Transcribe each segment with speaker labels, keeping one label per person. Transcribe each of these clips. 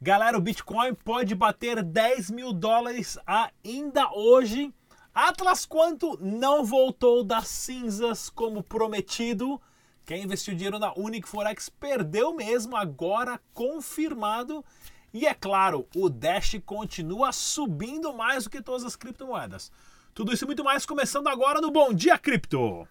Speaker 1: Galera, o Bitcoin pode bater 10 mil dólares ainda hoje. Atlas Quanto não voltou das cinzas como prometido. Quem investiu dinheiro na Unic Forex perdeu mesmo, agora confirmado. E é claro, o Dash continua subindo mais do que todas as criptomoedas. Tudo isso e muito mais começando agora no Bom Dia Cripto.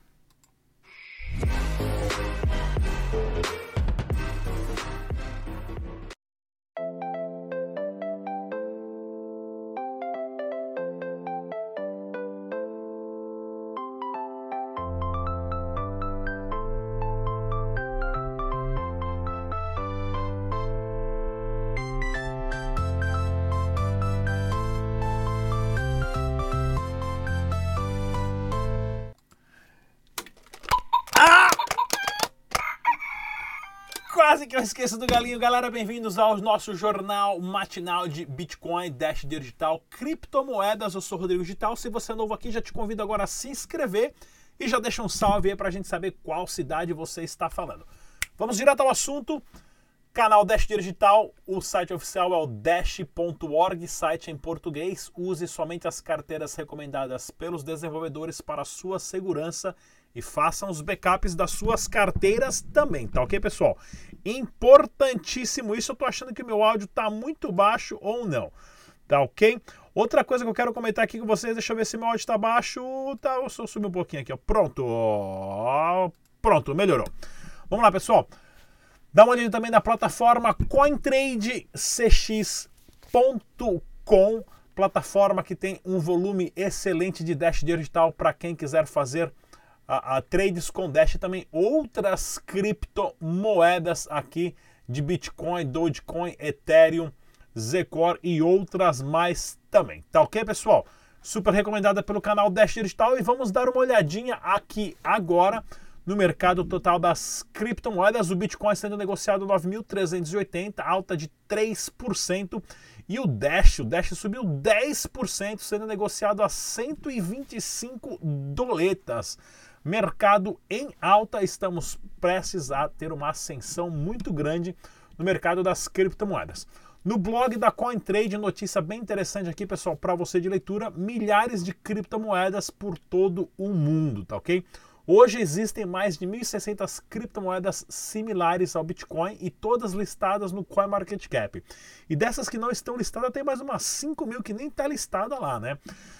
Speaker 1: Quase que eu esqueço do galinho, galera. Bem-vindos ao nosso jornal matinal de Bitcoin, Dash Digital, criptomoedas. Eu sou Rodrigo Digital. Se você é novo aqui, já te convido agora a se inscrever e já deixa um salve aí pra gente saber qual cidade você está falando. Vamos direto ao assunto. Canal Dash Digital, o site oficial é o dash.org, site em português. Use somente as carteiras recomendadas pelos desenvolvedores para sua segurança e façam os backups das suas carteiras também, tá ok, pessoal? Importantíssimo isso. Eu tô achando que meu áudio tá muito baixo ou não, tá ok? Outra coisa que eu quero comentar aqui com vocês, deixa eu ver se meu áudio tá baixo. Tá, eu só subi um pouquinho aqui, ó. Pronto. Pronto, melhorou. Vamos lá, pessoal. Dá uma olhada também na plataforma CoinTradeCX.com, plataforma que tem um volume excelente de Dash digital para quem quiser fazer a, a trades com Dash também outras criptomoedas aqui de Bitcoin, Dogecoin, Ethereum, Zcore e outras mais também. Tá ok, pessoal? Super recomendada pelo canal Dash Digital e vamos dar uma olhadinha aqui agora no mercado total das criptomoedas. O Bitcoin sendo negociado 9.380, alta de 3%. E o Dash, o Dash subiu 10%, sendo negociado a 125 doletas. Mercado em alta, estamos prestes a ter uma ascensão muito grande no mercado das criptomoedas. No blog da CoinTrade, notícia bem interessante aqui, pessoal, para você de leitura: milhares de criptomoedas por todo o mundo, tá ok? Hoje existem mais de 1.600 criptomoedas similares ao Bitcoin e todas listadas no CoinMarketCap. E dessas que não estão listadas, tem mais umas 5 mil que nem está listada lá, né?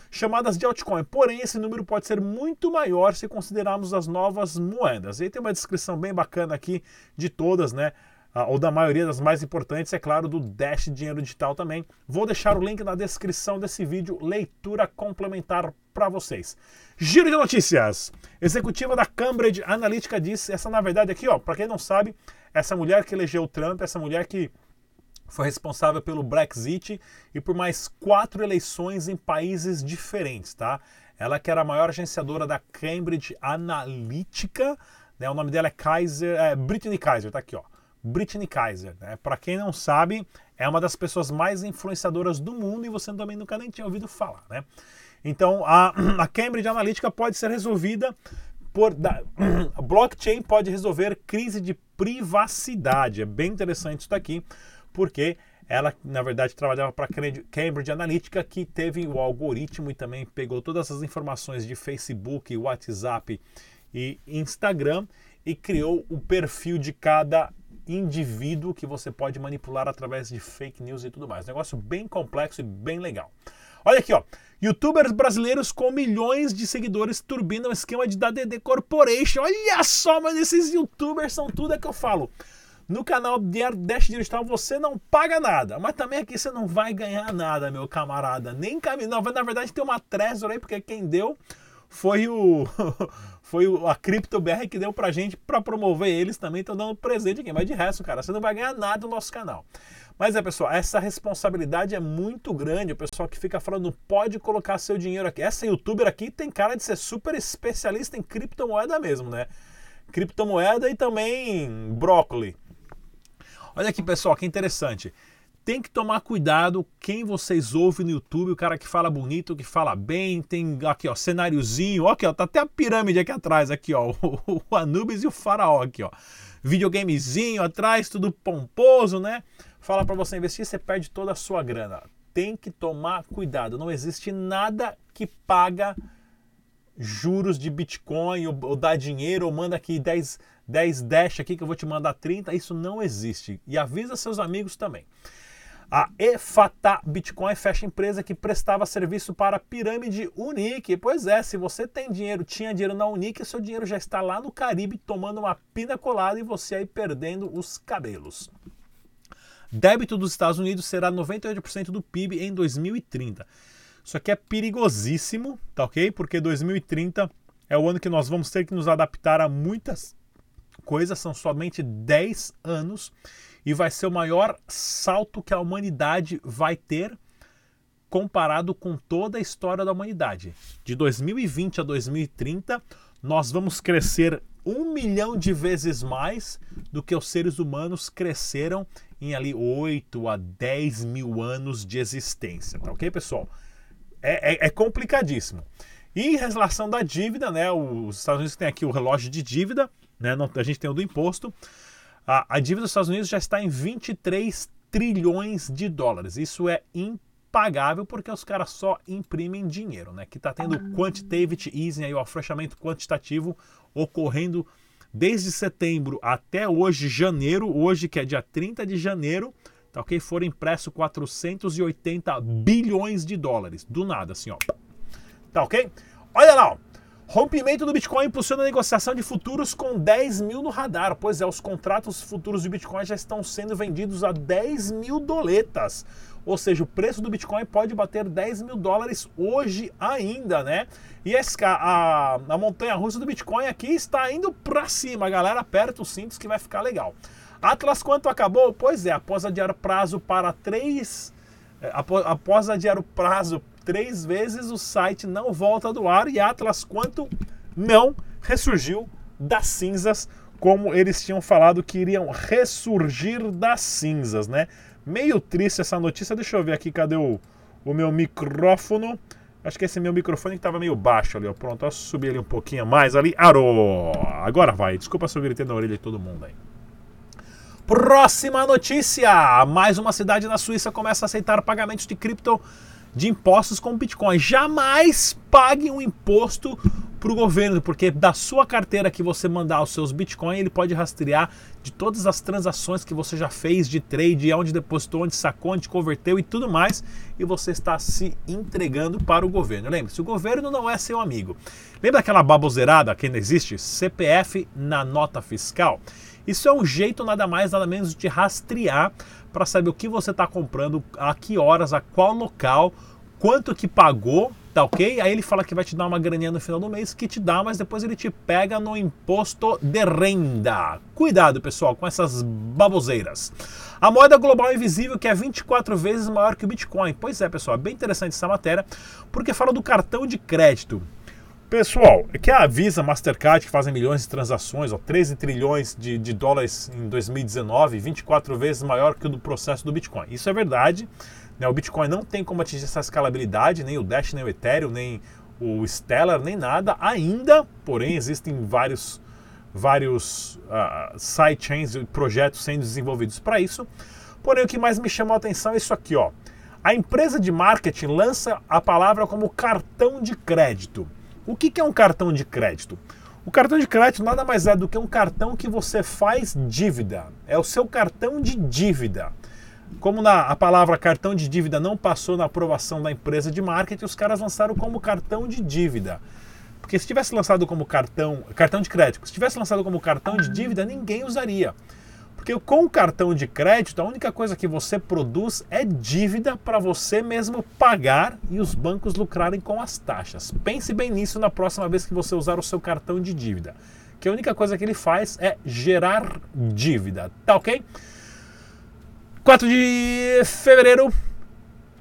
Speaker 1: Chamadas de altcoin. Porém, esse número pode ser muito maior se considerarmos as novas moedas. E aí tem uma descrição bem bacana aqui de todas, né? Ah, ou da maioria das mais importantes, é claro, do Dash Dinheiro Digital também. Vou deixar o link na descrição desse vídeo, leitura complementar para vocês. Giro de notícias. Executiva da Cambridge Analytica disse, essa na verdade aqui, ó, para quem não sabe, essa mulher que elegeu o Trump, essa mulher que foi responsável pelo Brexit e por mais quatro eleições em países diferentes, tá? Ela que era a maior agenciadora da Cambridge Analytica, né? O nome dela é Kaiser, é Brittany Kaiser, tá aqui, ó. Britney Kaiser. Né? Para quem não sabe, é uma das pessoas mais influenciadoras do mundo e você também nunca nem tinha ouvido falar. Né? Então, a, a Cambridge Analytica pode ser resolvida por. Da, blockchain pode resolver crise de privacidade. É bem interessante isso daqui, porque ela, na verdade, trabalhava para Cambridge Analytica, que teve o algoritmo e também pegou todas as informações de Facebook, WhatsApp e Instagram e criou o perfil de cada indivíduo que você pode manipular através de fake news e tudo mais. Negócio bem complexo e bem legal. Olha aqui, ó. Youtubers brasileiros com milhões de seguidores turbinam o esquema de da DD Corporation. Olha só, mas esses youtubers são tudo é que eu falo. No canal Dash Digital você não paga nada, mas também aqui você não vai ganhar nada, meu camarada. Nem caminho. Não, na verdade tem uma Trezor aí, porque quem deu foi o foi a CryptoBR que deu pra gente para promover eles também, estão dando presente aqui. Mas de resto, cara, você não vai ganhar nada no nosso canal. Mas é, pessoal, essa responsabilidade é muito grande. O pessoal que fica falando, pode colocar seu dinheiro aqui. Essa youtuber aqui tem cara de ser super especialista em criptomoeda mesmo, né? Criptomoeda e também brócoli. Olha aqui, pessoal, que interessante tem que tomar cuidado quem vocês ouvem no YouTube, o cara que fala bonito, que fala bem, tem aqui ó, cenáriozinho, aqui ó, tá até a pirâmide aqui atrás, aqui ó, o, o Anubis e o Faraó aqui ó. Videogamezinho atrás, tudo pomposo, né? falar para você investir, você perde toda a sua grana. Tem que tomar cuidado. Não existe nada que paga juros de Bitcoin ou, ou dá dinheiro ou manda aqui 10, 10 Dash aqui que eu vou te mandar 30. Isso não existe. E avisa seus amigos também. A EFATA Bitcoin fecha empresa que prestava serviço para a pirâmide Unique. Pois é, se você tem dinheiro, tinha dinheiro na Unique, seu dinheiro já está lá no Caribe tomando uma pina colada e você aí perdendo os cabelos. Débito dos Estados Unidos será 98% do PIB em 2030. Isso aqui é perigosíssimo, tá ok? Porque 2030 é o ano que nós vamos ter que nos adaptar a muitas coisas, são somente 10 anos e vai ser o maior salto que a humanidade vai ter comparado com toda a história da humanidade. De 2020 a 2030, nós vamos crescer um milhão de vezes mais do que os seres humanos cresceram em ali 8 a 10 mil anos de existência, tá ok, pessoal? É, é, é complicadíssimo. E em relação da dívida, né? Os Estados Unidos tem aqui o relógio de dívida, né? A gente tem o do imposto. A, a dívida dos Estados Unidos já está em 23 trilhões de dólares. Isso é impagável porque os caras só imprimem dinheiro, né? Que está tendo ah. quantitative easing, aí, o afrouxamento quantitativo ocorrendo desde setembro até hoje, janeiro, hoje que é dia 30 de janeiro, tá ok? Foram impressos 480 bilhões de dólares, do nada, assim, ó. Tá ok? Olha lá, ó. Rompimento do Bitcoin impulsiona a negociação de futuros com 10 mil no radar. Pois é, os contratos futuros de Bitcoin já estão sendo vendidos a 10 mil doletas. Ou seja, o preço do Bitcoin pode bater 10 mil dólares hoje ainda, né? E a, a montanha russa do Bitcoin aqui está indo para cima. Galera, aperta os cintos que vai ficar legal. Atlas quanto acabou? Pois é, após adiar prazo para três. É, após adiar o prazo três vezes, o site não volta do ar e Atlas Quanto não ressurgiu das cinzas, como eles tinham falado que iriam ressurgir das cinzas, né? Meio triste essa notícia. Deixa eu ver aqui, cadê o, o meu micrófono? Acho que esse meu microfone que estava meio baixo ali, ó. Pronto, eu subi ele um pouquinho mais ali. Arô! Agora vai. Desculpa se eu gritei na orelha de todo mundo aí. Próxima notícia! Mais uma cidade na Suíça começa a aceitar pagamentos de cripto de impostos com Bitcoin. Jamais pague um imposto para o governo, porque da sua carteira que você mandar os seus Bitcoin, ele pode rastrear de todas as transações que você já fez de trade, onde depositou, onde sacou, onde converteu e tudo mais, e você está se entregando para o governo. Lembre-se, o governo não é seu amigo. Lembra aquela baboseirada que ainda existe? CPF na nota fiscal? Isso é um jeito nada mais, nada menos de rastrear para saber o que você está comprando, a que horas, a qual local, quanto que pagou, tá ok? Aí ele fala que vai te dar uma graninha no final do mês, que te dá, mas depois ele te pega no imposto de renda. Cuidado, pessoal, com essas baboseiras. A moeda global invisível que é 24 vezes maior que o Bitcoin. Pois é, pessoal, é bem interessante essa matéria, porque fala do cartão de crédito. Pessoal, que a Visa, Mastercard, que fazem milhões de transações, ó, 13 trilhões de, de dólares em 2019, 24 vezes maior que o do processo do Bitcoin. Isso é verdade. Né? O Bitcoin não tem como atingir essa escalabilidade, nem o Dash, nem o Ethereum, nem o Stellar, nem nada ainda. Porém, existem vários, vários uh, sidechains e projetos sendo desenvolvidos para isso. Porém, o que mais me chamou a atenção é isso aqui, ó. A empresa de marketing lança a palavra como cartão de crédito. O que é um cartão de crédito? O cartão de crédito nada mais é do que um cartão que você faz dívida. É o seu cartão de dívida. Como na, a palavra cartão de dívida não passou na aprovação da empresa de marketing, os caras lançaram como cartão de dívida. Porque se tivesse lançado como cartão, cartão de crédito, se tivesse lançado como cartão de dívida, ninguém usaria. Porque com o cartão de crédito, a única coisa que você produz é dívida para você mesmo pagar e os bancos lucrarem com as taxas. Pense bem nisso na próxima vez que você usar o seu cartão de dívida. Que a única coisa que ele faz é gerar dívida, tá ok? 4 de fevereiro,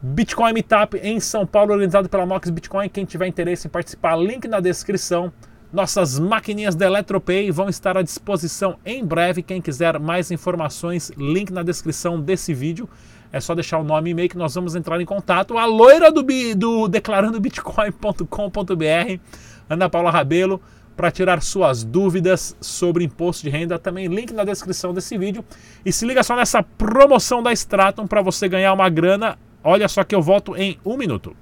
Speaker 1: Bitcoin Meetup em São Paulo, organizado pela Mox Bitcoin. Quem tiver interesse em participar, link na descrição. Nossas maquininhas da Eletropay vão estar à disposição em breve. Quem quiser mais informações, link na descrição desse vídeo. É só deixar o nome e e-mail que nós vamos entrar em contato. A loira do, do declarandobitcoin.com.br, Ana Paula Rabelo, para tirar suas dúvidas sobre imposto de renda. Também link na descrição desse vídeo. E se liga só nessa promoção da Stratum para você ganhar uma grana. Olha só que eu volto em um minuto.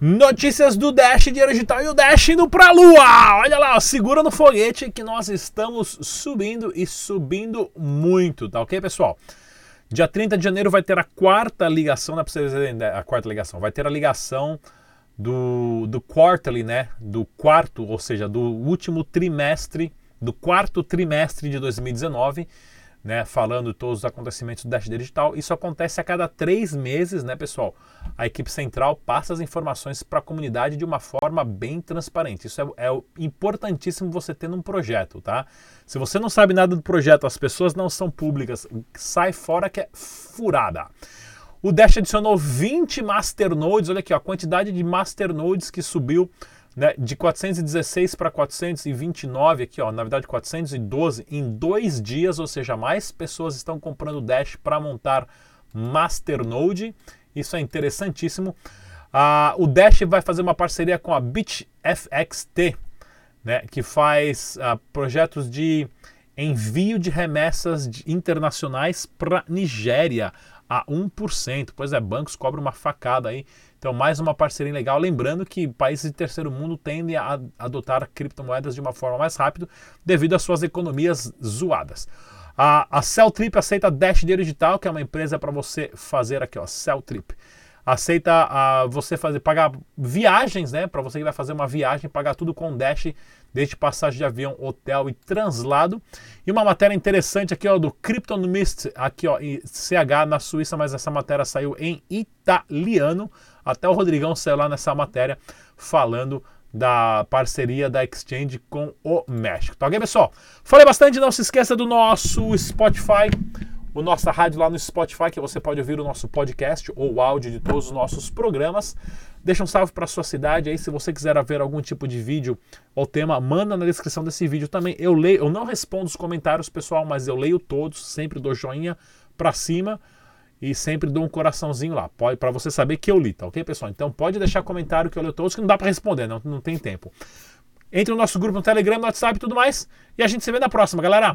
Speaker 1: Notícias do Dash, dinheiro digital e o Dash indo pra lua! Olha lá, segura no foguete que nós estamos subindo e subindo muito, tá ok, pessoal? Dia 30 de janeiro vai ter a quarta ligação, não é pra vocês a quarta ligação, vai ter a ligação do, do quarterly, né? Do quarto, ou seja, do último trimestre, do quarto trimestre de 2019 né, falando todos os acontecimentos do Dash Digital. Isso acontece a cada três meses, né, pessoal? A equipe central passa as informações para a comunidade de uma forma bem transparente. Isso é, é, importantíssimo você ter num projeto, tá? Se você não sabe nada do projeto, as pessoas não são públicas, sai fora que é furada. O Dash adicionou 20 masternodes, olha aqui, ó, a quantidade de masternodes que subiu né, de 416 para 429 aqui, ó, na verdade 412 em dois dias, ou seja, mais pessoas estão comprando Dash para montar Masternode. Isso é interessantíssimo. Ah, o Dash vai fazer uma parceria com a BitFXT, né, que faz ah, projetos de envio de remessas internacionais para Nigéria a 1%. Pois é, bancos cobram uma facada aí então, mais uma parceria legal. Lembrando que países de terceiro mundo tendem a adotar criptomoedas de uma forma mais rápida devido às suas economias zoadas. A, a Celltrip aceita Dash Dinheiro Digital, que é uma empresa para você fazer aqui, ó, Celltrip. Aceita a, você fazer pagar viagens, né? Para você que vai fazer uma viagem, pagar tudo com Dash, desde passagem de avião, hotel e translado. E uma matéria interessante aqui, ó, do Cryptonomist, aqui, ó, em CH na Suíça, mas essa matéria saiu em italiano. Até o Rodrigão saiu lá nessa matéria falando da parceria da Exchange com o México. Tá ok, pessoal? Falei bastante, não se esqueça do nosso Spotify, o nossa rádio lá no Spotify, que você pode ouvir o nosso podcast ou o áudio de todos os nossos programas. Deixa um salve para sua cidade aí, se você quiser ver algum tipo de vídeo ou tema, manda na descrição desse vídeo também. Eu leio, eu não respondo os comentários, pessoal, mas eu leio todos, sempre dou joinha para cima e sempre dou um coraçãozinho lá, para você saber que eu li, tá ok, pessoal? Então pode deixar comentário que eu leio todos, que não dá para responder, não, não tem tempo. Entre no nosso grupo no Telegram, no WhatsApp e tudo mais, e a gente se vê na próxima, galera.